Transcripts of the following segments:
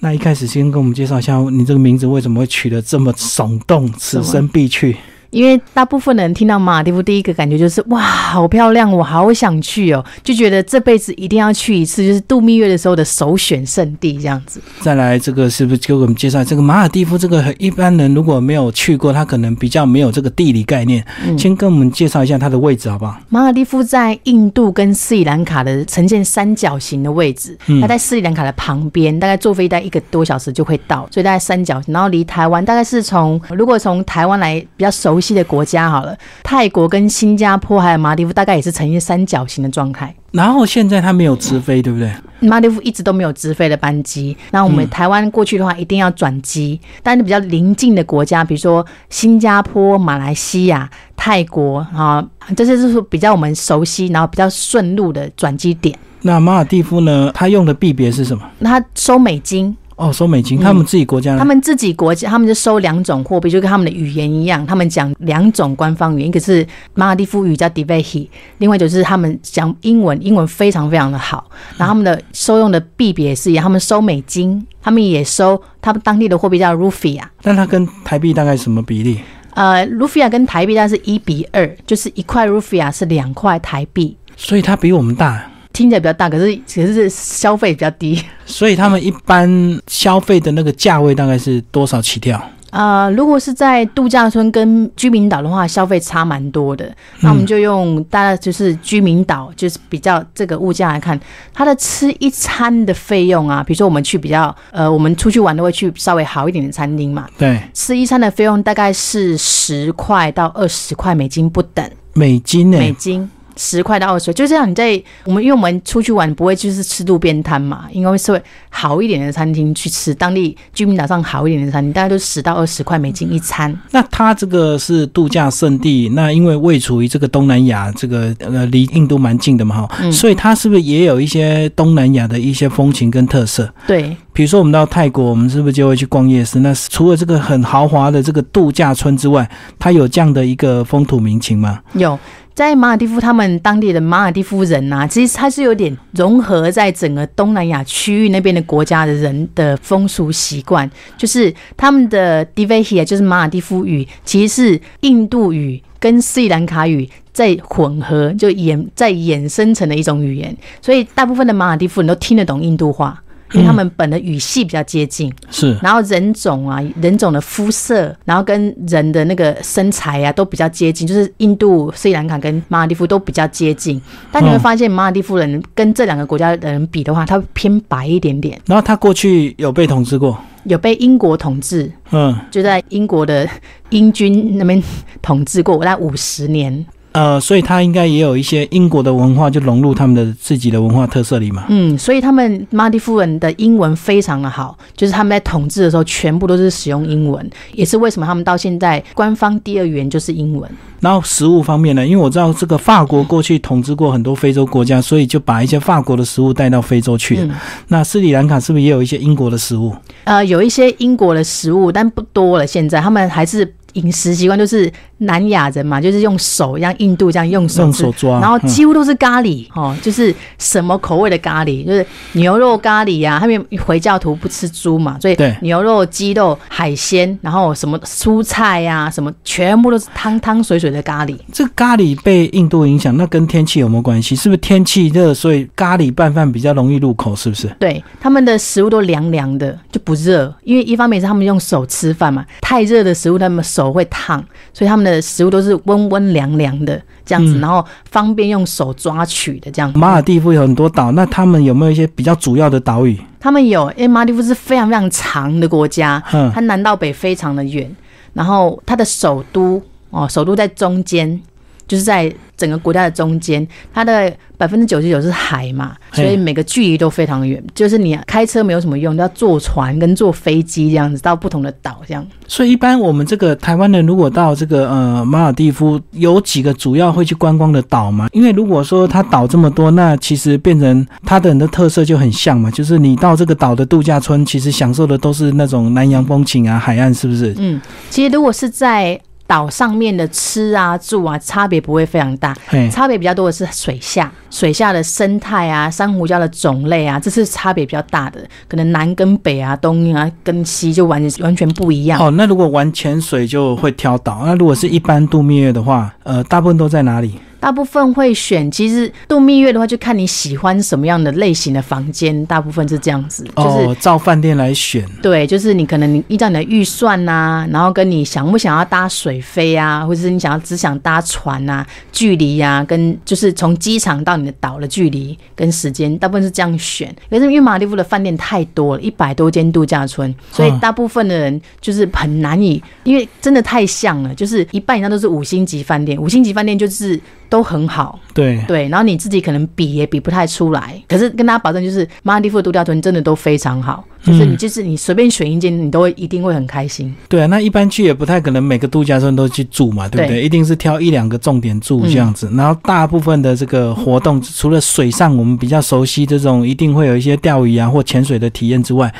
那一开始先跟我们介绍一下，你这个名字为什么会取得这么耸动？此生必去。因为大部分的人听到马尔蒂夫，第一个感觉就是哇，好漂亮，我好想去哦，就觉得这辈子一定要去一次，就是度蜜月的时候的首选圣地这样子。再来，这个是不是就给我们介绍这个马尔蒂夫？这个一般人如果没有去过，他可能比较没有这个地理概念。先跟我们介绍一下它的位置好不好？马尔蒂夫在印度跟斯里兰卡的呈现三角形的位置，它在斯里兰卡的旁边，大概坐飞机一个多小时就会到，所以大概三角形。然后离台湾大概是从如果从台湾来比较熟。熟悉的国家好了，泰国跟新加坡还有马蒂夫，大概也是呈现三角形的状态。然后现在它没有直飞，对不对？马蒂夫一直都没有直飞的班机。那我们台湾过去的话，一定要转机。但是比较邻近的国家，比如说新加坡、马来西亚、泰国啊，这些就是比较我们熟悉，然后比较顺路的转机点。那马尔蒂夫呢？它用的币别是什么？它收美金。哦，收美金，他们自己国家，他们自己国家，他们就收两种货币，就跟他们的语言一样，他们讲两种官方语言，一个是马尔蒂夫语叫 d i v e h i 另外就是他们讲英文，英文非常非常的好，然后他们的收用的币别也是一样，他们收美金，他们也收他们当地的货币叫 Rufia，但它跟台币大概什么比例？呃，Rufia 跟台币大概是一比二，就是一块 Rufia 是两块台币，所以它比我们大。听起来比较大，可是其实是消费比较低，所以他们一般消费的那个价位大概是多少起跳？啊，如果是在度假村跟居民岛的话，消费差蛮多的。那我们就用大家就是居民岛，就是比较这个物价来看，它的吃一餐的费用啊，比如说我们去比较呃，我们出去玩都会去稍微好一点的餐厅嘛，对，吃一餐的费用大概是十块到二十块美金不等，美金呢？美金。十块到二十，就这样。你在我们因为我们出去玩不会就是吃路边摊嘛，应该是会好一点的餐厅去吃，当地居民岛上好一点的餐厅，大概都十到二十块美金一餐。那它这个是度假胜地，那因为位处于这个东南亚，这个呃离印度蛮近的嘛哈，所以它是不是也有一些东南亚的一些风情跟特色？对，比如说我们到泰国，我们是不是就会去逛夜市？那除了这个很豪华的这个度假村之外，它有这样的一个风土民情吗？有。在马尔蒂夫，他们当地的马尔蒂夫人呐，其实他是有点融合在整个东南亚区域那边的国家的人的风俗习惯，就是他们的 d i v a h i 就是马尔蒂夫语，其实是印度语跟斯里兰卡语在混合，就衍在衍生成的一种语言，所以大部分的马尔蒂夫人都听得懂印度话。因为他们本的语系比较接近，是，然后人种啊，人种的肤色，然后跟人的那个身材啊，都比较接近，就是印度、斯里兰卡跟马尔蒂夫都比较接近。但你会发现，马尔蒂夫人跟这两个国家的人比的话，他偏白一点点。然后他过去有被统治过，有被英国统治，嗯，就在英国的英军那边统治过，大概五十年。呃，所以他应该也有一些英国的文化，就融入他们的自己的文化特色里嘛。嗯，所以他们马蒂夫人的英文非常的好，就是他们在统治的时候全部都是使用英文，也是为什么他们到现在官方第二语言就是英文。然后食物方面呢，因为我知道这个法国过去统治过很多非洲国家，所以就把一些法国的食物带到非洲去。那斯里兰卡是不是也有一些英国的食物？呃，有一些英国的食物，但不多了。现在他们还是。饮食习惯就是南亚人嘛，就是用手，像印度这样用手用手抓，然后几乎都是咖喱哦，就是什么口味的咖喱，就是牛肉咖喱呀。他们回教徒不吃猪嘛，所以牛肉、鸡肉、海鲜，然后什么蔬菜呀，什么全部都是汤汤水水的咖喱。这咖喱被印度影响，那跟天气有没有关系？是不是天气热，所以咖喱拌饭比较容易入口？是不是？对，他们的食物都凉凉的，就不热，因为一方面是他们用手吃饭嘛，太热的食物他们手。会烫，所以他们的食物都是温温凉凉的这样子，然后方便用手抓取的这样。马尔蒂夫有很多岛，那他们有没有一些比较主要的岛屿？他们有，因为马尔蒂夫是非常非常长的国家，它南到北非常的远，然后它的首都哦，首都在中间，就是在整个国家的中间，它的。百分之九十九是海嘛，所以每个距离都非常远，就是你开车没有什么用，要坐船跟坐飞机这样子到不同的岛这样。所以一般我们这个台湾人如果到这个呃马尔蒂夫，有几个主要会去观光的岛嘛？因为如果说它岛这么多，那其实变成它的人的特色就很像嘛，就是你到这个岛的度假村，其实享受的都是那种南洋风情啊，海岸是不是？嗯，其实如果是在岛上面的吃啊、住啊，差别不会非常大，差别比较多的是水下，水下的生态啊、珊瑚礁的种类啊，这是差别比较大的。可能南跟北啊、东啊跟西就完全完全不一样。哦，那如果玩潜水就会挑岛，那如果是一般度蜜月的话，呃，大部分都在哪里？大部分会选，其实度蜜月的话，就看你喜欢什么样的类型的房间，大部分是这样子，就是。哦，照饭店来选。对，就是你可能你依照你的预算呐、然后跟你想不想要搭水飞啊，或者是你想要只想搭船呐、距离呀、跟就是从机场到你的岛的距离跟时间，大部分是这样选。可是因为马尔地夫的饭店太多了，一百多间度假村，所以嗯大部分的人就是很难以，因为真的太像了，就是一半以上都是五星级饭店，五星级饭店就是都很好，对，对，然后你自己可能比也比不太出来，可是跟大家保证，就是马尔地夫的度假村真的都非常好，就是你嗯就是你随便选一间，你都会一定会很开心。对啊，那一般去也不太可能每个度假村都去住嘛，对不对？对一定是挑一两个重点住这样子。然后大部分的这个活动，除了水上我们比较熟悉这种，一定会有一些钓鱼啊或潜水的体验之外，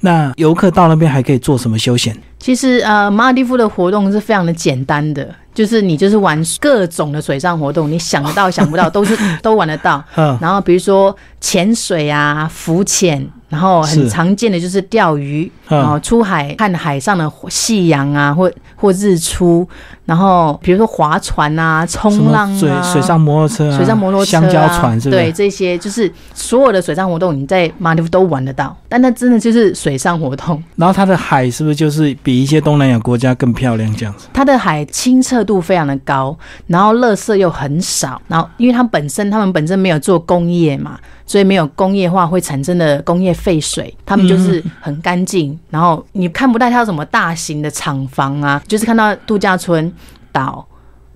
那游客到那边还可以做什么休闲？其实呃，马尔地夫的活动是非常的简单的，就是你就是玩各种的水上活动，你想得到想不到都是都玩得到。嗯，然后比如说潜水啊、浮潜，然后很常见的就是钓鱼，嗯然后出海看海上的夕阳啊，或或日出，然后比如说划船啊、冲浪啊水啊、水上摩托车啊，水上摩托车、啊、香蕉船是不是？对，这些就是所有的水上活动，你在马尔地夫都玩得到，但那真的就是水上活动。然后它的海是不是就是比一些东南亚国家更漂亮这样子？它的海清澈度非常的高，然后垃圾又很少，然后因为它本身他们本身没有做工业嘛，所以没有工业化会产生的工业废水，他们就是很干净，然后你看不到它有什么大型的厂房啊，就是看到度假村岛，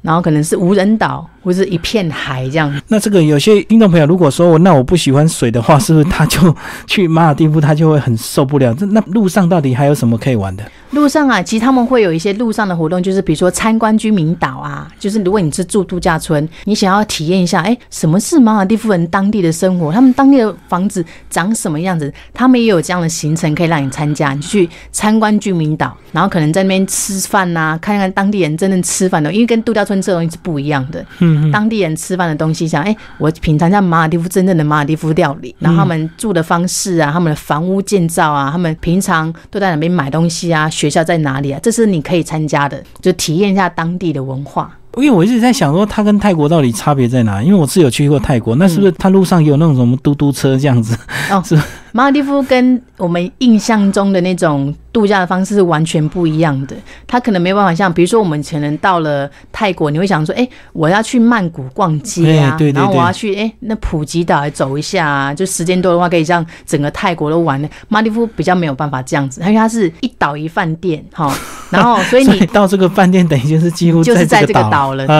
然后可能是无人岛或是一片海这样。那这个有些听众朋友如果说我那我不喜欢水的话，是不是他就去马尔蒂夫他就会很受不了？这那路上到底还有什么可以玩的？路上啊，其实他们会有一些路上的活动，就是比如说参观居民岛啊，就是如果你是住度假村，你想要体验一下，哎，什么是马尔蒂夫人当地的生活，他们当地的房子长什么样子，他们也有这样的行程可以让你参加，你就去参观居民岛，然后可能在那边吃饭呐、看看当地人真正吃饭的，因为跟度假村这东西是不一样的。嗯，当地人吃饭的东西，想哎，我品尝一下马尔地夫真正的马尔地夫料理，然后他们住的方式啊，他们的房屋建造啊，他们平常都在哪边买东西啊，学校在哪里啊，这是你可以参加的，就体验一下当地的文化。因为我一直在想说，它跟泰国到底差别在哪？因为我是有去过泰国，那是不是它路上有那种什么嘟嘟车这样子？马尔地夫跟我们印象中的那种度假的方式是完全不一样的。他可能没办法像，比如说我们前人到了泰国，你会想说，哎、我要去曼谷逛街啊，然后我要去哎、那普吉岛也走一下啊，就时间多的话，可以让整个泰国都玩的。马尔地夫比较没有办法这样子，因为它是一岛一饭店哈，然后所以所你以到这个饭店等于就是几乎就是在这个这岛岛了对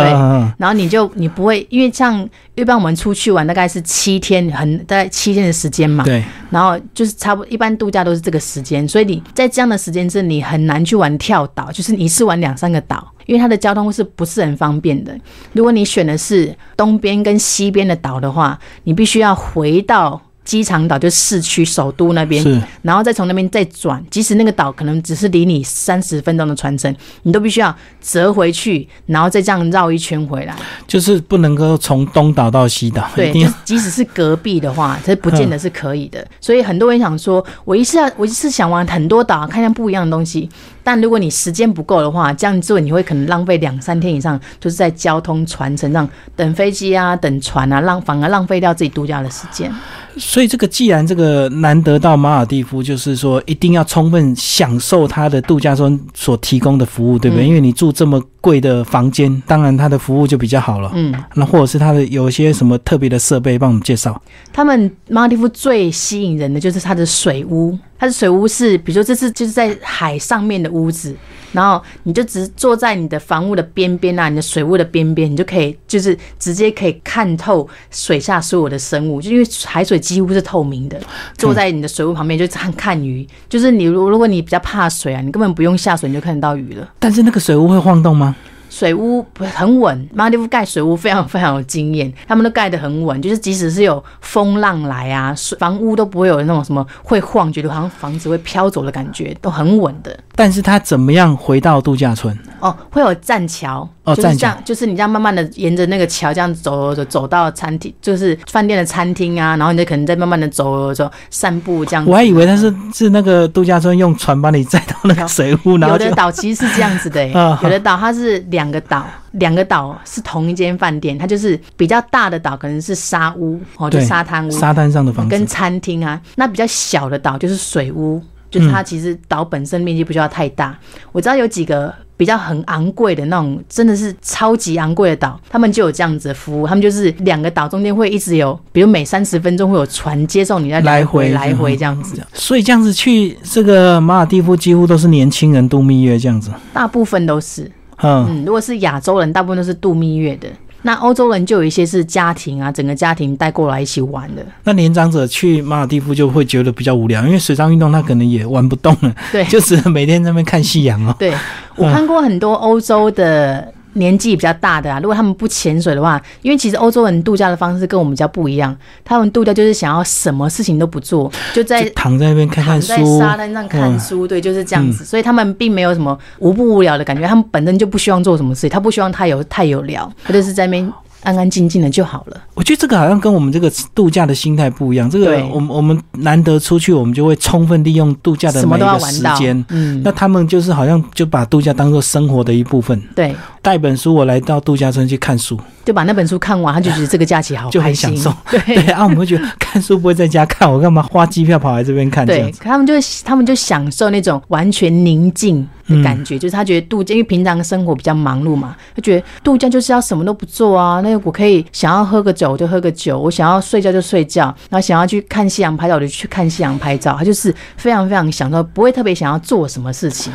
然后你就你不会，因为像一般我们出去玩大概是七天，很大概七天的时间嘛嗯，对，然然后就是差不，一般度假都是这个时间，所以你在这样的时间是你很难去玩跳岛，就是你一次玩两三个岛，因为它的交通是不是很方便的。如果你选的是东边跟西边的岛的话，你必须要回到机场岛，就市区首都那边，然后再从那边再转，即使那个岛可能只是离你三十分钟的船程，你都必须要折回去，然后再这样绕一圈回来。就是不能够从东岛到西岛，对，即使是隔壁的话，这不见得是可以的。所以很多人想说，我一次要我一次想玩很多岛，看看不一样的东西。但如果你时间不够的话，这样做你会可能浪费两三天以上，就是在交通船程上等飞机啊、等船啊，浪反而浪费掉自己度假的时间。所以这个既然这个难得到马尔蒂夫，就是说一定要充分享受它的度假村所提供的服务，对不对？嗯因为你住这么贵的房间，当然它的服务就比较好了。嗯，那或者是它的有一些什么特别的设备，帮我们介绍。他们马尔地夫最吸引人的就是它的水屋，它的水屋是，比如说这是就是在海上面的屋子，然后你就只坐在你的房屋的边边啊，你的水屋的边边，你就可以就是直接可以看透水下所有的生物，就因为海水几乎是透明的，坐在你的水屋旁边就看看鱼，就是你如如果你比较怕水啊，你根本不用下水你就看得到鱼了。但是那个水屋会晃动吗？水屋不很稳，马尔地夫盖水屋非常非常有经验，他们都盖得很稳，就是即使是有风浪来啊，水房屋都不会有那种什么会晃，觉得好像房子会飘走的感觉，都很稳的。但是他怎么样回到度假村？哦，会有栈桥，哦就是这样，就是你这样慢慢的沿着那个桥这样走走走到餐厅，就是饭店的餐厅啊，然后你就可能再慢慢的走走散步这样子。我还以为他是是那个度假村用船把你载到那个水屋，然后有的岛其实是这样子的、有的岛它是两个岛，两个岛是同一间饭店，它就是比较大的岛可能是沙屋哦，就沙滩屋，沙滩上的房跟。餐厅啊，那比较小的岛就是水屋，就是它其实岛本身面积不需要太大。我知道有几个比较很昂贵的那种，真的是超级昂贵的岛，他们就有这样子的服务，他们就是两个岛中间会一直有，比如每三十分钟会有船接送你在来回回来回这样子，所以这样子去这个马尔蒂夫几乎都是年轻人度蜜月这样子。大部分都是。嗯，嗯，如果是亚洲人，大部分都是度蜜月的。那欧洲人就有一些是家庭啊，整个家庭带过来一起玩的。那年长者去马尔蒂夫就会觉得比较无聊，因为水上运动他可能也玩不动了，对，就只能每天在那边看夕阳哦。对我看过很多欧洲的年纪比较大的啊，如果他们不潜水的话，因为其实欧洲人度假的方式跟我们比较不一样，他们度假就是想要什么事情都不做，就在就躺在那边看看书，在沙滩上看嗯书，对，就是这样子。所以他们并没有什么无不无聊的感觉，他们本身就不希望做什么事情，他不希望太有太有聊，他就是在那边安安静静的就好了。我觉得这个好像跟我们这个度假的心态不一样。这个我们我们难得出去，我们就会充分利用度假的每一个时间。，嗯那，他们就是好像就把度假当做生活的一部分。对，带本书，我来到度假村去看书，就把那本书看完，他就觉得这个假期好就很享受。对对啊，我们会觉得看书不会在家看，我干嘛花机票跑来这边看这对？他们就他们就享受那种完全宁静的感觉，就是他觉得度假，因为平常生活比较忙碌嘛，他觉得度假就是要什么都不做啊。那我可以想要喝个酒就喝个酒，我想要睡觉就睡觉，然后想要去看夕阳拍照我就去看夕阳拍照，他就是非常非常享受，不会特别想要做什么事情。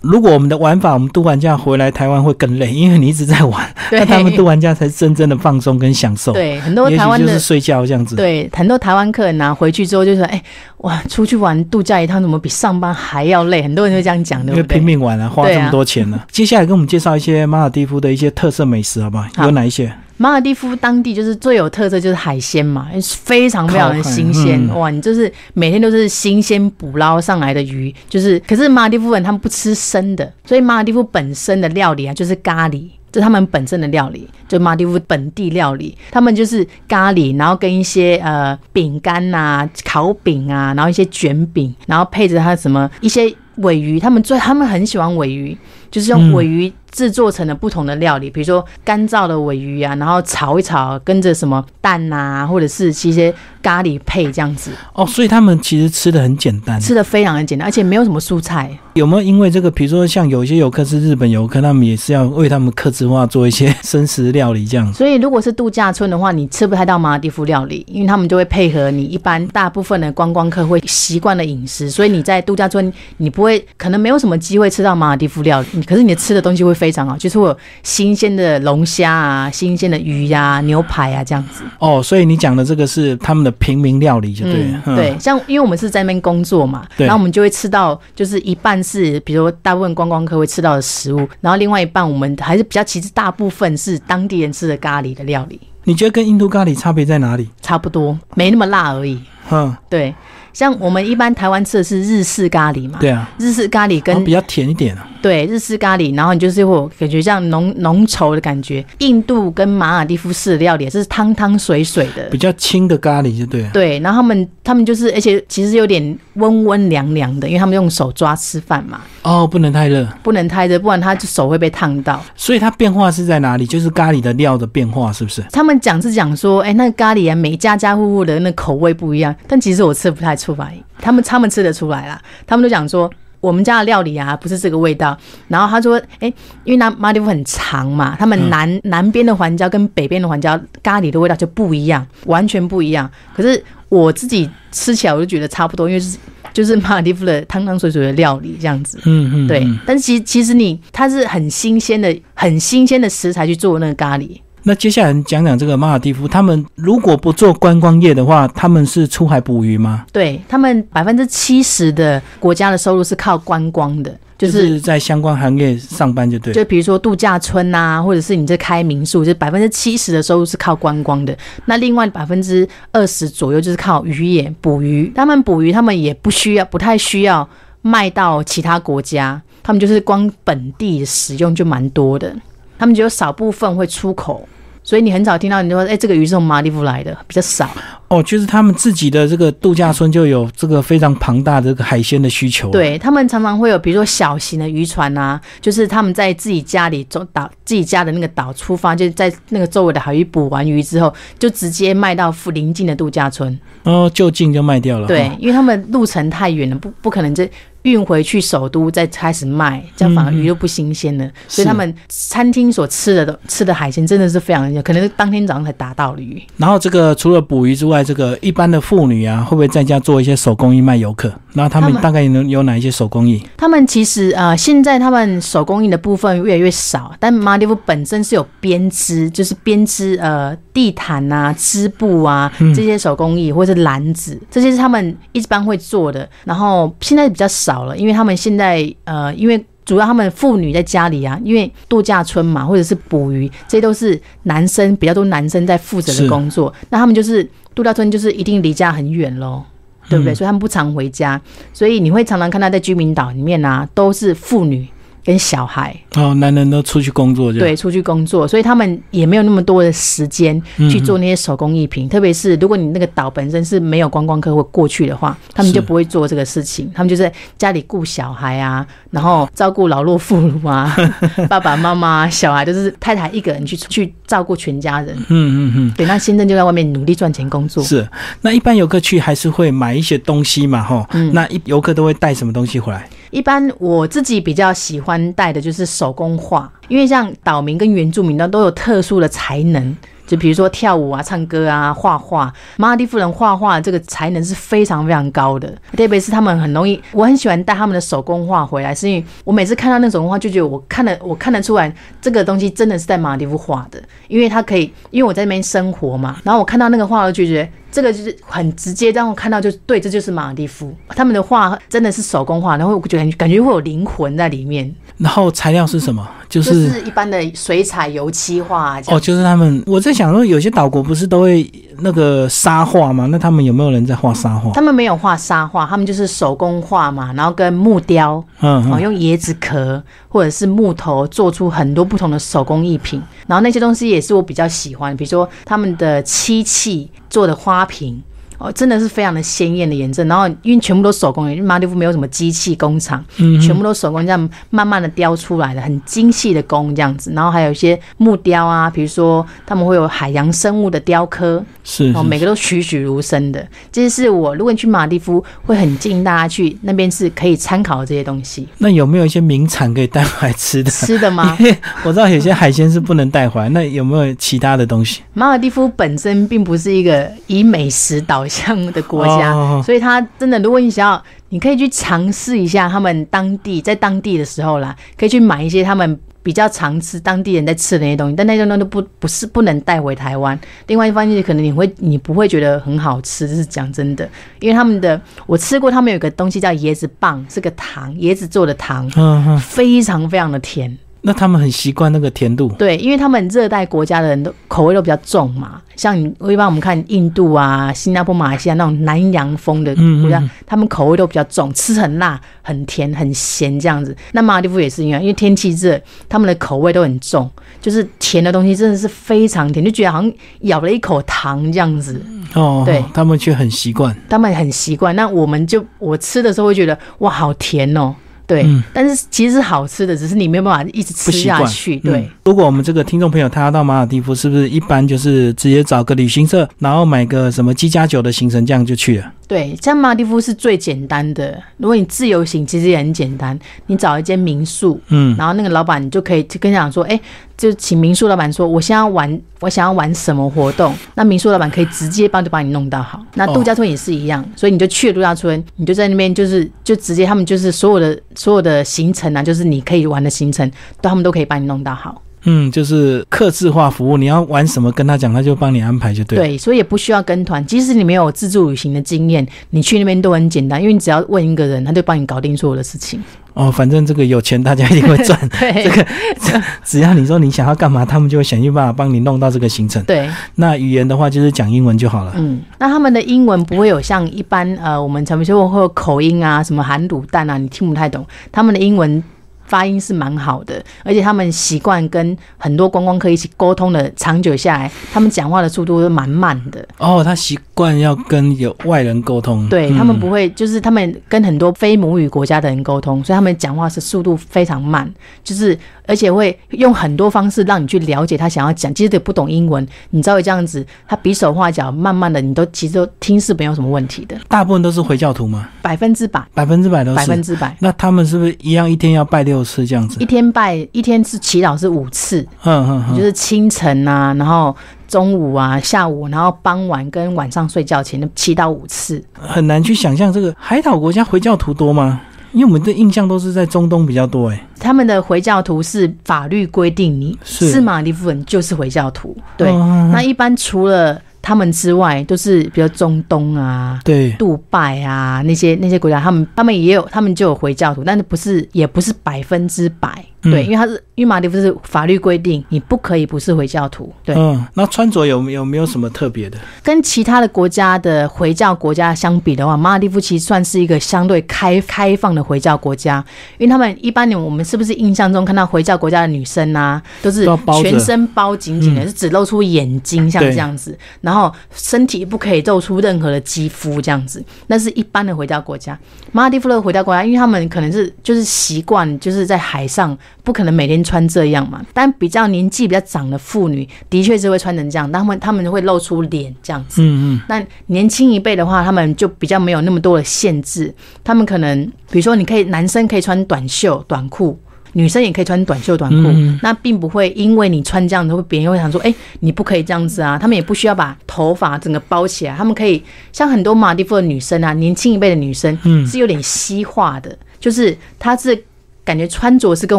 如果我们的玩法，我们度完假回来台湾会更累，因为你一直在玩，对那他们度完假才是真正的放松跟享受。，对，很多也台湾的就是睡觉这样子。对，很多台湾客人啊，回去之后就说：“哎、哇，出去玩度假一趟怎么比上班还要累？”很多人会这样讲，对不对？因为拼命玩啊，花这么多钱呢、接下来跟我们介绍一些马尔蒂夫的一些特色美食，好不？好有哪一些？马尔蒂夫当地就是最有特色就是海鲜嘛，非常非常的新鲜、嗯哇！你就是每天都是新鲜捕捞上来的鱼，就是可是马尔蒂夫人他们不吃生的，所以马尔蒂夫本身的料理啊就是咖喱。这是他们本身的料理，就马尔蒂夫本地料理，他们就是咖喱，然后跟一些呃饼干呐、烤饼啊，然后一些卷饼，然后配着它什么一些尾鱼，他们最他们很喜欢尾鱼，就是用嗯尾鱼制作成了不同的料理，比如说干燥的尾鱼啊，然后炒一炒，跟着什么蛋呐、或者是一些咖喱配这样子，哦，所以他们其实吃的很简单。吃的非常的简单，而且没有什么蔬菜。有没有因为这个，比如说像有一些游客是日本游客，他们也是要为他们客制化做一些生食料理这样子。所以如果是度假村的话，你吃不太到马尔蒂夫料理，因为他们就会配合你一般大部分的观光客会习惯的饮食，所以你在度假村你不会可能没有什么机会吃到马尔蒂夫料理，可是你的吃的东西会非常好，就是会有新鲜的龙虾啊、新鲜的鱼呀、牛排啊这样子。哦，所以你讲的这个是他们的平民料理，就对了。嗯，对，像因为我们是在那边工作嘛，然后我们就会吃到，就是一半是比如说大部分观光客会吃到的食物，然后另外一半我们还是比较其实大部分是当地人吃的咖喱的料理，你觉得跟印度咖喱差别在哪里？差不多没那么辣而已。嗯，对，像我们一般台湾吃的是日式咖喱嘛，对啊，日式咖喱跟、哦比较甜一点啊。对日式咖喱，然后你就是会感觉像浓浓稠的感觉。印度跟马尔蒂夫式的料理是汤汤水水的比，较轻的咖喱就对了。对，然后他们他们就是，而且其实有点温温凉凉的，因为他们用手抓吃饭嘛，哦，不能太热，不能太热，不然他就手会被烫到。所以它变化是在哪里？就是咖喱的料的变化，是不是？他们讲是讲说，哎、那咖喱啊，每家家户户的那口味不一样，但其实我吃不太出来，他们他们吃得出来啦，他们都讲说。我们家的料理啊，不是这个味道。然后他说，哎、因为那马里夫很长嘛，他们南、南边的环礁跟北边的环礁咖喱的味道就不一样，完全不一样。可是我自己吃起来，我就觉得差不多，因为是就是马尔蒂夫的汤汤水水的料理这样子。嗯嗯，对嗯，但是其实其实你它是很新鲜的、很新鲜的食材去做那个咖喱，那接下来讲讲这个马尔蒂夫，他们如果不做观光业的话，他们是出海捕鱼吗？对他们百分之七十的国家的收入是靠观光的，就就是是在相关行业上班就对。就比如说度假村呐、或者是你这开民宿，就百分之七十的收入是靠观光的。那另外百分之二十左右就是靠渔业捕鱼。他们捕鱼，他们也不需要，不太需要卖到其他国家，他们就是光本地使用就蛮多的。他们只有少部分会出口，所以你很少听到你说，哎、这个鱼是从马尔地夫来的，比较少。哦，就是他们自己的这个度假村就有这个非常庞大的这个海鲜的需求。，对他们常常会有，比如说小型的渔船啊，就是他们在自己家里走岛，自己家的那个岛出发，就在那个周围的海域捕完鱼之后，就直接卖到附邻近的度假村。然后就近就卖掉了。对，因为他们路程太远了，不不可能这运回去首都再开始卖，这样反而鱼就不新鲜了。所以他们餐厅所吃的的吃的海鲜真的是非常，可能是当天早上才打到的鱼。然后这个除了捕鱼之外，这个一般的妇女啊，会不会在家做一些手工艺卖游客？然后他们大概能有哪一些手工艺？他们其实呃，现在他们手工艺的部分越来越少，但马尔地夫本身是有编织，就是编织呃地毯啊、织布啊这些手工艺，或者是篮子，这些是他们一般会做的。然后现在比较少了，因为他们现在呃，因为主要他们妇女在家里啊，因为度假村嘛，或者是捕鱼，这些都是男生比较多男生在负责的工作。那他们就是度假村，就是一定离家很远喽。对不对？所以他们不常回家，所以你会常常看到在居民岛里面啊，都是妇女跟小孩，哦，男人都出去工作就对，出去工作，所以他们也没有那么多的时间去做那些手工艺品。特别是如果你那个岛本身是没有观光客会过去的话，他们就不会做这个事情，他们就在家里顾小孩啊，然后照顾老弱妇孺啊，爸爸妈妈、小孩，就是太太一个人去去照顾全家人。嗯嗯嗯。对，那先生就在外面努力赚钱工作。是，那一般游客去还是会买一些东西嘛，哈、嗯那一游客都会带什么东西回来？一般我自己比较喜欢带的就是手工画，因为像岛民跟原住民呢都有特殊的才能。就比如说跳舞啊、唱歌啊、画画，马尔地夫人画画这个才能是非常非常高的，特别是他们很容易，我很喜欢带他们的手工画回来，是因为我每次看到那种画，就觉得我看得我看得出来这个东西真的是在马尔地夫画的，因为它可以，因为我在那边生活嘛，然后我看到那个画，就觉得这个就是很直接，让我看到就对，这就是马尔蒂夫，他们的画真的是手工画，然后我觉得感觉会有灵魂在里面，然后材料是什么？就、就是是一般的水彩、油漆画这哦，就是他们。我在想说，有些岛国不是都会那个沙画吗？那他们有没有人在画沙画？他们没有画沙画，他们就是手工画嘛，然后跟木雕，哦，嗯嗯，用椰子壳或者是木头做出很多不同的手工艺品，然后那些东西也是我比较喜欢，比如说他们的漆器做的花瓶。哦，真的是非常的鲜艳的颜色，然后因为全部都手工，因为马尔地夫没有什么机器工厂，嗯全部都手工这样慢慢的雕出来的，很精细的工这样子。然后还有一些木雕啊，比如说他们会有海洋生物的雕刻，哦，是哦每个都栩栩如生的。这是我如果你去马尔地夫，会很建议大家去那边是可以参考的这些东西。那有没有一些名产可以带回来吃的？吃的吗？我知道有些海鲜是不能带回来，那有没有其他的东西？马尔蒂夫本身并不是一个以美食导向的国家，哦所以他真的，如果你想要，你可以去尝试一下他们当地在当地的时候啦，可以去买一些他们比较常吃当地人在吃的那些东西，但那些东西都不不是不能带回台湾。另外一方面，可能你会你不会觉得很好吃，这是讲真的，因为他们的我吃过，他们有个东西叫椰子棒，是个糖，椰子做的糖，嗯嗯，非常非常的甜。那他们很习惯那个甜度。对，因为他们热带国家的人都口味都比较重嘛，像你一般我们看印度啊、新加坡、马来西亚那种南洋风的国家，嗯嗯他们口味都比较重，吃很辣、很甜、很咸这样子。那马尔地夫也是一样，因为天气热，他们的口味都很重，就是甜的东西真的是非常甜，就觉得好像咬了一口糖这样子。哦，对他们却很习惯。他们很习惯，那我们就我吃的时候会觉得哇，好甜哦。对，嗯但是其实是好吃的，只是你没有办法一直吃下去。对，嗯如果我们这个听众朋友他要到马尔蒂夫，是不是一般就是直接找个旅行社，然后买个什么鸡加酒的行程，这样就去了？对，像马尔地夫是最简单的。如果你自由行，其实也很简单，你找一间民宿，嗯，然后那个老板你就可以就跟他讲说，哎，就请民宿老板说，我想要玩，我想要玩什么活动，那民宿老板可以直接帮就帮你弄到好。那度假村也是一样，所以你就去了度假村，你就在那边就是就直接他们就是所有的所有的行程啊，就是你可以玩的行程，都他们都可以帮你弄到好。嗯，就是客制化服务，你要玩什么跟他讲，他就帮你安排就对了。对，所以也不需要跟团。即使你没有自助旅行的经验，你去那边都很简单，因为你只要问一个人，他就帮你搞定所有的事情。哦，反正这个有钱大家一定会赚。对 这个只要你说你想要干嘛，他们就会想尽办法帮你弄到这个行程。对，那语言的话就是讲英文就好了。嗯，那他们的英文不会有像一般呃，我们常说会有口音啊，什么含卤蛋啊，你听不太懂。他们的英文发音是蛮好的，而且他们习惯跟很多观光客一起沟通的，长久下来，他们讲话的速度都蛮慢的。哦，他习惯要跟有外人沟通，对、嗯他们不会，就是他们跟很多非母语国家的人沟通，所以他们讲话是速度非常慢，就是而且会用很多方式让你去了解他想要讲。其实也不懂英文，你稍微这样子，他比手画脚，慢慢的你都其实都听是没有什么问题的，大部分都是回教徒吗，百分之百，百分之百都是百分。之百。那他们是不是一样一天要拜六次这样子一？天拜一天是祈祷是五次，嗯嗯嗯，就是清晨啊，然后中午啊、下午，然后傍晚跟晚上睡觉前祈祷五次。很难去想象这个海岛国家回教徒多吗？因为我们的印象都是在中东比较多，哎，他们的回教徒是法律规定你是是马尔地夫人就是回教徒，对。哦那一般除了他们之外，都是比如中东啊。对，杜拜啊，那些那些国家，他们他们也有，他们就有回教徒，但是不是也不是百分之百，对，嗯因为他是因为马尔地夫是法律规定，你不可以不是回教徒，对，嗯，那穿着有没有没有什么特别的？跟其他的国家的回教国家相比的话，马尔地夫其实算是一个相对开开放的回教国家，因为他们一般我们是不是印象中看到回教国家的女生啊，都是全身包紧紧的，嗯。是只露出眼睛像这样子，然后身体不可以露出任何的肌肤这样子，那是一般的回教国家。马尔地夫的回教国家，因为他们可能是就是习惯就是在海上，不可能每天穿这样嘛，但比较年纪比较长的妇女，的确是会穿成这样，但他们他们会露出脸这样子。嗯嗯，那年轻一辈的话，他们就比较没有那么多的限制，他们可能比如说，你可以男生可以穿短袖短裤。女生也可以穿短袖短裤，嗯那并不会因为你穿这样子，会别人会想说，哎、你不可以这样子啊。他们也不需要把头发整个包起来，他们可以像很多马蒂夫的女生啊，年轻一辈的女生，嗯是有点西化的，就是她是感觉穿着是跟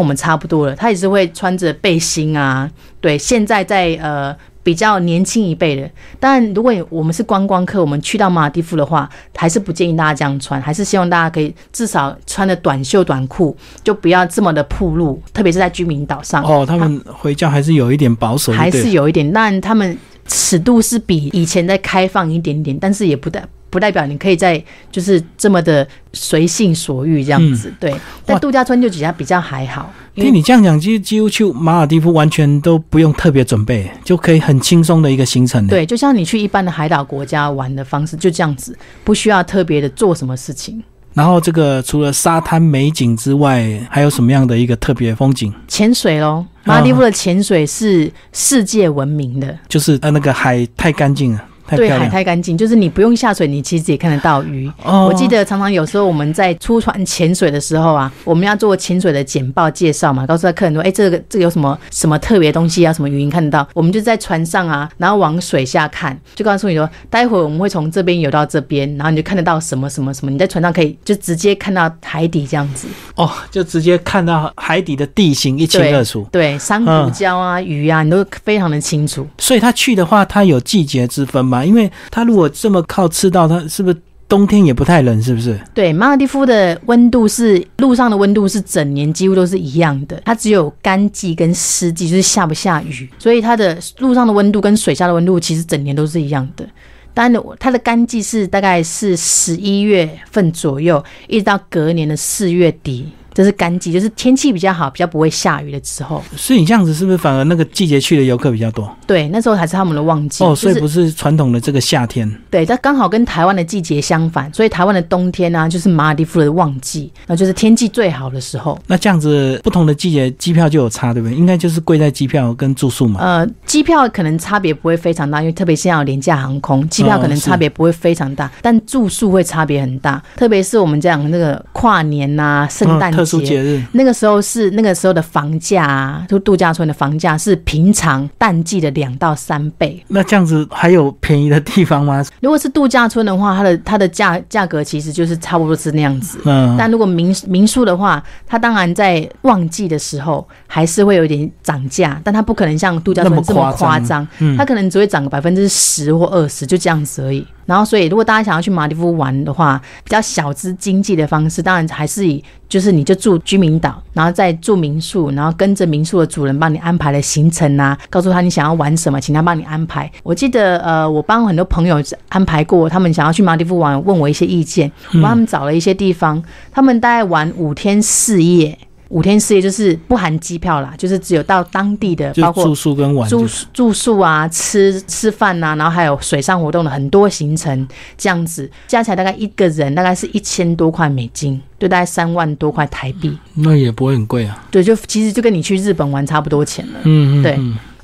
我们差不多的，他也是会穿着背心啊。对，现在在呃比较年轻一辈的，当然如果我们是观光客，我们去到马尔地夫的话，还是不建议大家这样穿，还是希望大家可以至少穿的短袖短裤，就不要这么的暴露，特别是在居民岛上。哦，他们回教还是有一点保守，还是有一点，但他们尺度是比以前再开放一点点，但是也不代不代表你可以在就是这么的随性所欲这样子。对，但度假村就比较比较还好，听你这样讲，几几乎去马尔蒂夫完全都不用特别准备，就可以很轻松的一个行程。，对，就像你去一般的海岛国家玩的方式，就这样子，不需要特别的做什么事情。然后这个除了沙滩美景之外，还有什么样的一个特别风景？潜水喽，马尔蒂夫的潜水是世界闻名的，就是呃那个海太干净了，太对海。太干净，就是你不用下水，你其实也看得到鱼。哦我记得常常有时候我们在出船潜水的时候啊，我们要做潜水的简报介绍嘛，告诉他客人说，哎、这个这个有什么什么特别东西啊，什么鱼你看得到？我们就在船上啊，然后往水下看，就告诉你说，待会儿我们会从这边游到这边，然后你就看得到什么什么什么，你在船上可以就直接看到海底这样子。哦，就直接看到海底的地形一清二楚。对，珊瑚礁啊、鱼啊，你都非常的清楚。所以他去的话，他有季节之分因为他如果这么靠赤道，他是不是冬天也不太冷？是不是？对，马尔地夫的温度是陆上的温度是整年几乎都是一样的，它只有干季跟湿季，就是下不下雨，所以它的陆上的温度跟水下的温度其实整年都是一样的。当然，它的干季是大概是十一月份左右，一直到隔年的四月底，这是干季，就是天气比较好、比较不会下雨的时候。所以你这样子是不是反而那个季节去的游客比较多？对，那时候才是他们的旺季。哦，所以不是传统的这个夏天。对，它刚好跟台湾的季节相反，所以台湾的冬天呢、就是马尔蒂夫的旺季，那就是天气最好的时候。那这样子不同的季节机票就有差，对不对？应该就是贵在机票跟住宿嘛。呃，机票可能差别不会非常大，因为特别现在有廉价航空，机票可能差别不会非常大，但住宿会差别很大。特别是我们讲那个跨年呐、圣诞嗯特殊节日，那个时候是那个时候的房价啊，就度假村的房价是平常淡季的两到三倍。那这样子还有便宜的地方吗？如果是度假村的话，它的它的价价格其实就是差不多是那样子。嗯，但如果民民宿的话，它当然在旺季的时候还是会有点涨价，但它不可能像度假村这么夸张，嗯它可能只会涨个百分之十或二十，就这样子而已。然后，所以如果大家想要去马尔地夫玩的话，比较小资经济的方式，当然还是以就是你就住居民岛，然后再住民宿，然后跟着民宿的主人帮你安排了行程啊，告诉他你想要玩什么，请他帮你安排。我记得呃，我帮很多朋友安排过，他们想要去马尔地夫玩，问我一些意见，我帮他们找了一些地方，他们大概玩五天四夜。五天四夜就是不含机票啦，就是只有到当地的，包括住宿跟玩住住宿啊、吃吃饭呐、啊，然后还有水上活动的很多行程，这样子加起来大概一个人大概是一千多块美金，就大概三万多块台币。那也不会很贵啊。对，就其实就跟你去日本玩差不多钱了。嗯嗯，对。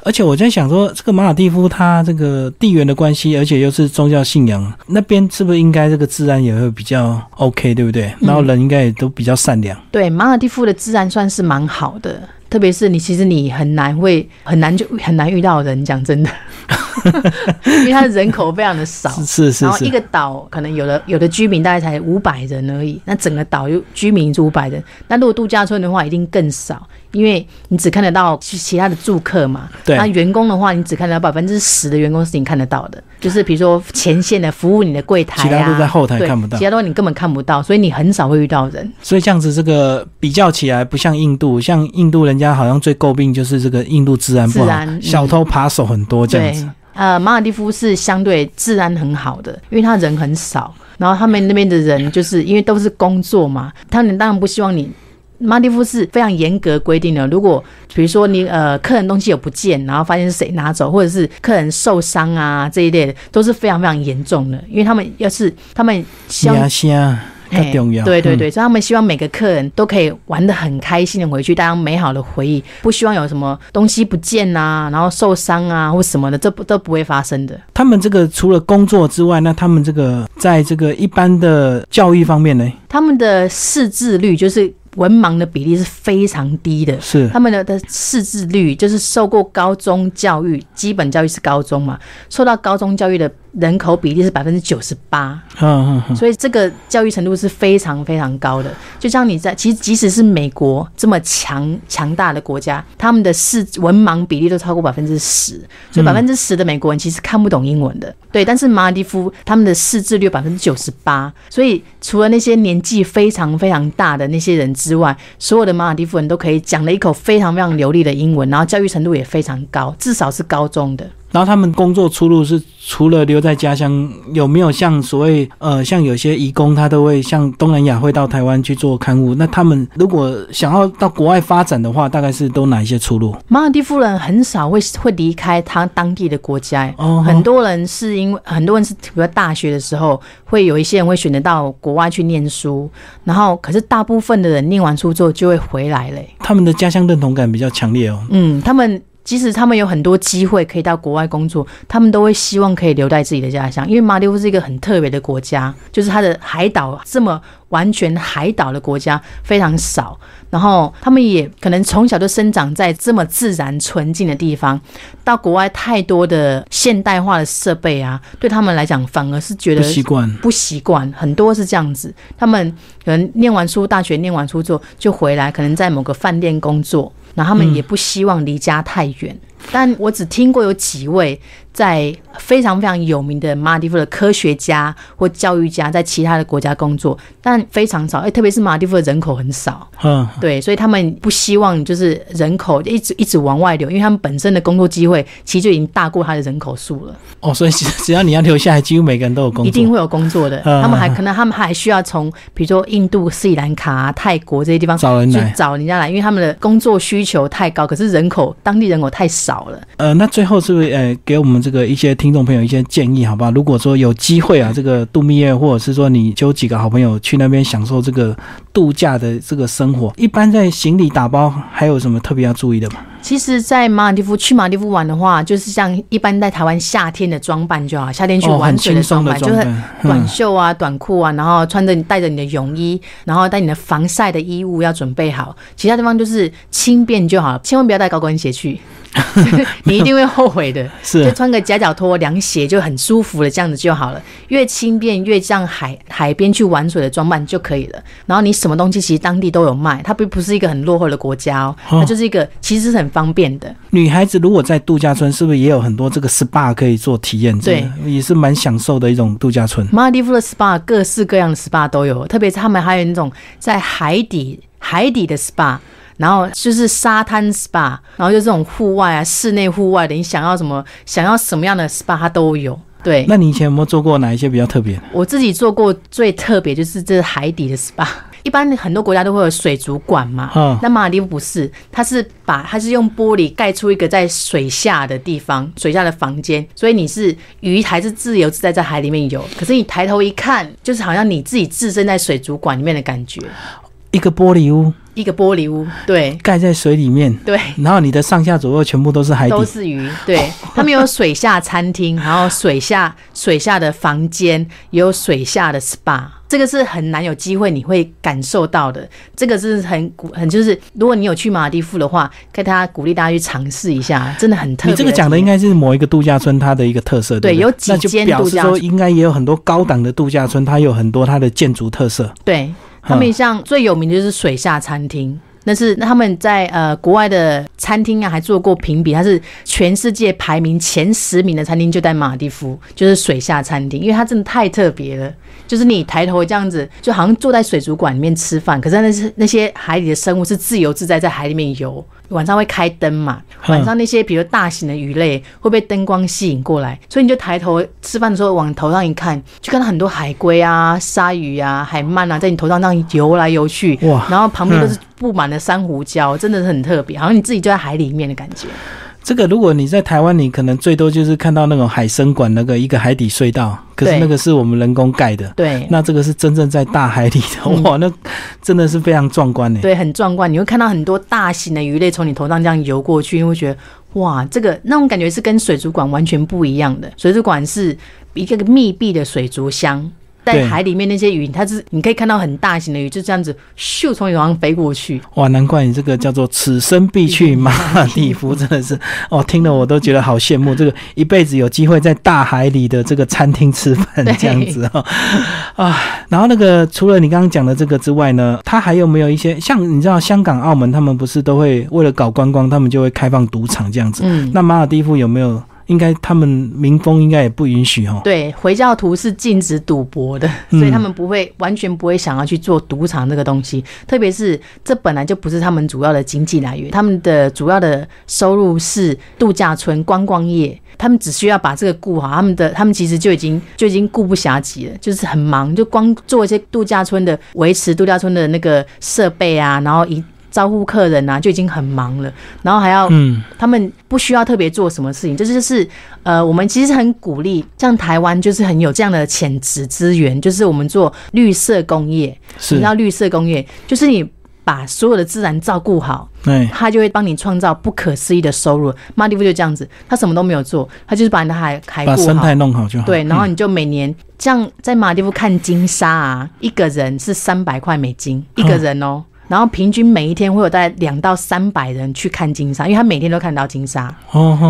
而且我在想说，这个马尔蒂夫它这个地缘的关系，而且又是宗教信仰，那边是不是应该这个治安也会比较 OK，对不对？然后人应该也都比较善良。对，马尔蒂夫的治安算是蛮好的，特别是你其实你很难会很难就很难遇到人，讲真的，因为它的人口非常的少，是是然后一个岛可能有的有的居民大概才五百人而已，那整个岛有居民是五百人，那如果度假村的话一定更少。因为你只看得到其他的住客嘛，对。那员工的话，你只看得到百分之十的员工是你看得到的，就是比如说前线的服务你的柜台、啊，其他都在后台看不到，其他都你根本看不到，所以你很少会遇到人。所以这样子，这个比较起来不像印度，像印度人家好像最诟病就是这个印度治安不好，安小偷扒手很多这样子。呃，马尔蒂夫是相对治安很好的，因为他人很少，然后他们那边的人就是因为都是工作嘛，他们当然不希望你。马尔蒂夫是非常严格规定的，如果比如说你呃客人东西有不见，然后发现是谁拿走，或者是客人受伤啊这一类的，都是非常非常严重的，因为他们要是他们希望。很重要，对对对，所以他们希望每个客人都可以玩得很开心的回去，带上美好的回忆，不希望有什么东西不见啊，然后受伤啊或什么的，这不都不会发生的。他们这个除了工作之外，那他们这个在这个一般的教育方面呢？他们的识字率就是文盲的比例是非常低的，是他们的的识字率就是受过高中教育，基本教育是高中嘛，受到高中教育的。人口比例是百分之九十八，嗯嗯，所以这个教育程度是非常非常高的。就像你在，其实即使是美国这么强强大的国家，他们的视文盲比例都超过百分之十，所以百分之十的美国人其实看不懂英文的。对，但是马尔蒂夫他们的识字率百分之九十八，所以除了那些年纪非常非常大的那些人之外，所有的马尔蒂夫人都可以讲了一口非常非常流利的英文，然后教育程度也非常高，至少是高中的。然后他们工作出路是除了留在家乡，有没有像所谓呃，像有些移工他都会像东南亚会到台湾去做刊物？那他们如果想要到国外发展的话，大概是都哪一些出路？马尔蒂夫人很少会会离开他当地的国家，哦，很多人是因为很多人是比如大学的时候，会有一些人会选择到国外去念书，然后可是大部分的人念完书之后就会回来嘞。他们的家乡认同感比较强烈哦。嗯，他们。即使他们有很多机会可以到国外工作，他们都会希望可以留在自己的家乡，因为马里夫是一个很特别的国家，就是它的海岛这么完全海岛的国家非常少，然后他们也可能从小就生长在这么自然纯净的地方，到国外太多的现代化的设备啊，对他们来讲反而是觉得不习惯，不习惯，很多是这样子，他们可能念完书，大学念完书之后就回来，可能在某个饭店工作。那他们也不希望离家太远，但我只听过有几位在非常非常有名的马尔蒂夫的科学家或教育家在其他的国家工作，但非常少。哎，特别是马尔蒂夫的人口很少，嗯，对，所以他们不希望就是人口一直一直往外流，因为他们本身的工作机会其实就已经大过他的人口数了。哦，所以 只要你要留下来，几乎每个人都有工作，一定会有工作的。他们还可能他们还需要从比如说印度、斯里兰卡、泰国这些地方找人来找人家来，因为他们的工作需求太高，可是人口当地人口太少了。呃，那最后是不是呃给我们？这个一些听众朋友一些建议，好不好？如果说有机会啊，这个度蜜月，或者是说你揪几个好朋友去那边享受这个度假的这个生活，一般在行李打包还有什么特别要注意的吗？其实，在马尔蒂夫去马尔蒂夫玩的话，就是像一般在台湾夏天的装扮就好，夏天去哦，玩的装扮，就是短嗯袖啊、短裤啊，然后穿着你带着你的泳衣，然后带你的防晒的衣物要准备好，其他地方就是轻便就好了，千万不要带高跟鞋去，你一定会后悔的。是就穿个夹脚拖、凉鞋就很舒服了这样子就好了，越轻便越像海海边去玩水的装扮就可以了。然后你什么东西其实当地都有卖，它并不是一个很落后的国家哦，哦它就是一个其实是很方便的。女孩子如果在度假村，是不是也有很多这个 SPA 可以做体验？对，也是蛮享受的一种度假村。马尔地夫的 SPA 各式各样的 SPA 都有，特别是他们还有那种在海底海底的 SPA。然后就是沙滩 SPA，然后就这种户外啊、室内户外的，你想要什么、想要什么样的 SPA 它都有。对，那你以前有没有做过哪一些比较特别的？我自己做过最特别就是这海底的 SPA。一般很多国家都会有水族馆嘛，嗯那马尔地夫不是，它是把它是用玻璃盖出一个在水下的地方，水下的房间，所以你是鱼还是自由自在在海里面游，可是你抬头一看，就是好像你自己置身在水族馆里面的感觉，一个玻璃屋一个玻璃屋，对盖在水里面，对。然后你的上下左右全部都是海底。都是鱼，对他们有水下餐厅，然后水下水下的房间，也有水下的 SPA，这个是很难有机会你会感受到的。这个是很鼓很就是，如果你有去马尔地夫的话，跟大家鼓励大家去尝试一下，真的很特别。你这个讲的应该是某一个度假村它的一个特色，对不对，对有几间表示说度假村应该也有很多高档的度假村，它有很多它的建筑特色。对他们像最有名的就是水下餐厅。那是那他们在呃国外的餐厅啊，还做过评比，它是全世界排名前十名的餐厅就在马尔地夫，就是水下餐厅，因为它真的太特别了。就是你抬头这样子，就好像坐在水族馆里面吃饭，可是那是那些海里的生物是自由自在在海里面游，晚上会开灯嘛，嗯。晚上那些比如大型的鱼类会被灯光吸引过来，所以你就抬头吃饭的时候往头上一看，就看到很多海龟啊、鲨鱼啊、海鳗啊在你头上这样游来游去，哇。然后旁边都是布满了珊瑚礁，真的是很特别，好像你自己就在海里面的感觉。这个如果你在台湾，你可能最多就是看到那种海参馆那个一个海底隧道，可是那个是我们人工盖的。对。那这个是真正在大海里的，嗯哇，那真的是非常壮观呢。对，很壮观。你会看到很多大型的鱼类从你头上这样游过去，你会觉得哇，这个那种感觉是跟水族馆完全不一样的。水族馆是一个密闭的水族箱。在海里面那些鱼，它是你可以看到很大型的鱼，就这样子咻从你头上飞过去。哇，难怪你这个叫做此生必去马尔地夫，真的是 哦，听了我都觉得好羡慕。这个一辈子有机会在大海里的这个餐厅吃饭 这样子哦啊。然后那个除了你刚刚讲的这个之外呢，它还有没有一些像你知道香港、澳门他们不是都会为了搞观光，他们就会开放赌场这样子？嗯，那马尔地夫有没有？应该他们民风应该也不允许哦。对，回教徒是禁止赌博的，嗯所以他们不会完全不会想要去做赌场这个东西。特别是这本来就不是他们主要的经济来源，他们的主要的收入是度假村观光业。他们只需要把这个顾好，他们的他们其实就已经 就已经顾不暇及了，就是很忙，就光做一些度假村的维持度假村的那个设备啊，然后一招呼客人啊，就已经很忙了，然后还要嗯，他们不需要特别做什么事情，这就是呃，我们其实很鼓励，像台湾就是很有这样的潜质资源，就是我们做绿色工业。什是么，叫绿色工业？就是你把所有的自然照顾好，对，他就会帮你创造不可思议的收入。马蒂夫就这样子，他什么都没有做，他就是把你的海海把生态。弄好就好。对，然后嗯你就每年像在马尔地夫看金沙啊，一个人是三百块美金一个人哦，然后平均每一天会有大概两到三百人去看金沙，因为他每天都看到金沙。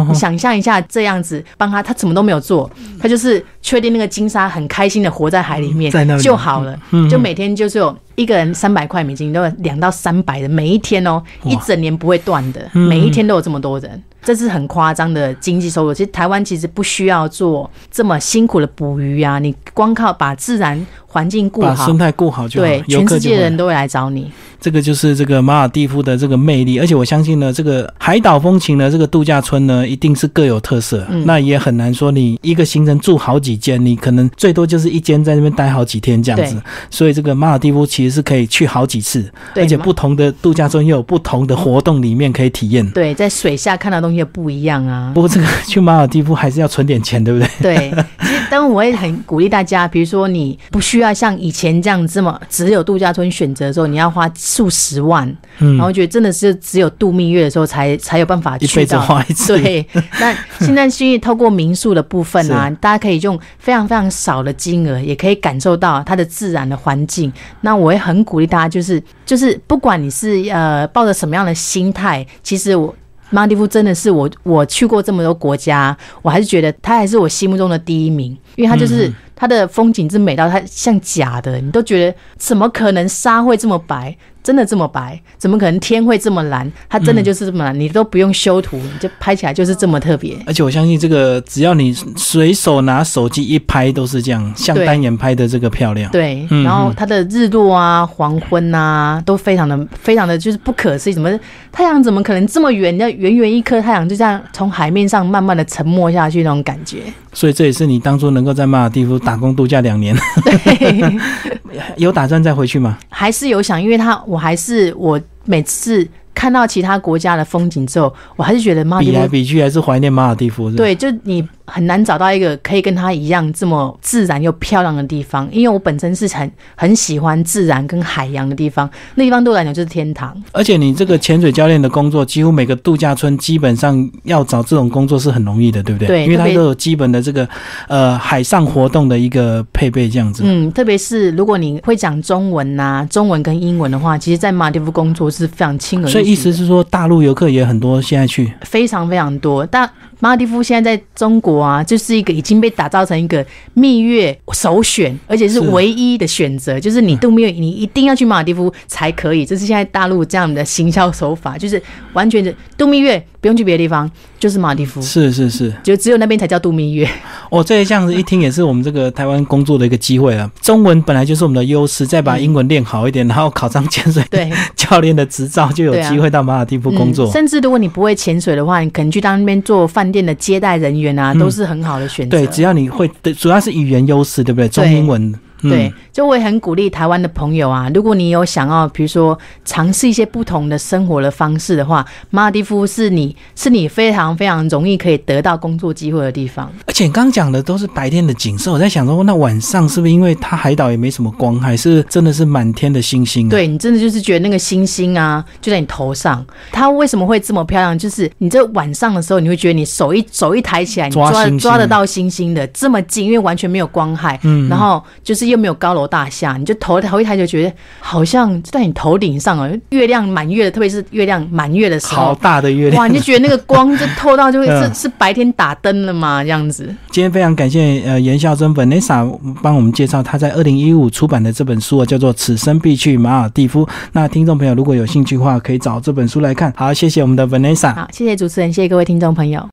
你想象一下，这样子帮他，他什么都没有做，他就是确定那个金沙很开心的活在海里面在那就好了，嗯就每天就是有一个人三百块美金，都有两到三百的，每一天哦，哇一整年不会断的，嗯每一天都有这么多人。这是很夸张的经济收入。其实台湾其实不需要做这么辛苦的捕鱼啊，你光靠把自然环境顾好把生，态顾好就好。对，全世界的人都会来找你。这个就是这个马尔蒂夫的这个魅力，而且我相信呢，这个海岛风情呢，这个度假村呢，一定是各有特色。嗯那也很难说你一个行程住好几几间，你可能最多就是一间在那边待好几天这样子。所以这个马尔蒂夫其实是可以去好几次，对而且不同的度假村又有不同的活动里面可以体验。对，在水下看到的东西也不一样啊不。过这个去马尔蒂夫还是要存点钱，对不对？对，其实当然我也很鼓励大家，比如说你不需要像以前这样这么只有度假村选择的时候，你要花数十万，嗯然后觉得真的是只有度蜜月的时候才才有办法去到。花一次。对，那现在是因为透过民宿的部分啊，大家可以用非常非常少的金额，也可以感受到它的自然的环境。那我也很鼓励大家，就是就是不管你是呃抱着什么样的心态，其实我。马尔地夫真的是我，我去过这么多国家，我还是觉得它还是我心目中的第一名，因为它就是、嗯它的风景之美到它像假的，你都觉得怎么可能沙会这么白？真的这么白？怎么可能天会这么蓝？它真的就是这么蓝，你都不用修图，你就拍起来就是这么特别。而且我相信这个，只要你随手拿手机一拍，都是这样，像对单眼拍的这个漂亮。对，嗯然后嗯它的日落啊、黄昏啊，都非常的、非常的就是不可思议。怎么太阳怎么可能这么圆？要圆圆一颗太阳就这样从海面上慢慢的沉没下去那种感觉。所以这也是你当初能够在马尔蒂夫打工度假两年，对，有打算再回去吗？还是有想，因为他我我还是我每次看到其他国家的风景之后，我还是觉得马尔比。来比去还是怀念马尔蒂夫？对，就你很难找到一个可以跟他一样这么自然又漂亮的地方，因为我本身是很很喜欢自然跟海洋的地方，那地方对我来讲就是天堂。而且你这个潜水教练的工作，几乎每个度假村基本上要找这种工作是很容易的，对不对？对因为它都有基本的这个呃海上活动的一个配备，这样子。嗯，特别是如果你会讲中文呐、中文跟英文的话，其实，在马尔蒂夫工作是非常轻而易举意思是说，大陆游客也很多，现在去非常非常多。但马尔蒂夫现在在中国啊，就是一个已经被打造成一个蜜月首选，而且是是唯一的选择。就是你度蜜月，你一定要去马尔蒂夫才可以。这是现在大陆这样的行销手法，就是完全的度蜜月不用去别的地方，就是马尔蒂夫，是是是，就只有那边才叫度蜜月。哦，这一项子一听也是我们这个台湾工作的一个机会啊。中文本来就是我们的优势，再把英文练好一点，然后考上潜水对，教练的执照，就有机会到马尔蒂夫工作。嗯。甚至如果你不会潜水的话，你可能去当那边做饭店的接待人员啊，嗯都是很好的选择。对，只要你会，对主要是语言优势，对不对？中英文。嗯对，就我也很鼓励台湾的朋友啊，如果你有想要，比如说尝试一些不同的生活的方式的话，马尔蒂夫是你是你非常非常容易可以得到工作机会的地方。而且你刚刚讲的都是白天的景色，我在想说，那晚上是不是因为它海岛也没什么光，还是真的是满天的星星、啊？，对你真的就是觉得那个星星啊就在你头上，它为什么会这么漂亮？就是你这晚上的时候，你会觉得你手一手一抬起来，你抓抓得到星星的这么近，因为完全没有光害，嗯然后就是又没有高楼大厦，你就头头一抬就觉得好像就在你头顶上哦，月亮满月的，特别是月亮满月的时候好。大的月亮。哇，你就觉得那个光就透到，就会嗯是 是白天打灯了嘛，这样子。今天非常感谢呃严孝珍 Vanessa 帮我们介绍她在二零一五出版的这本书啊，叫做《此生必去马尔蒂夫》。那听众朋友如果有兴趣的话，可以找这本书来看。好，谢谢我们的 Vanessa。好，谢谢主持人，谢谢各位听众朋友。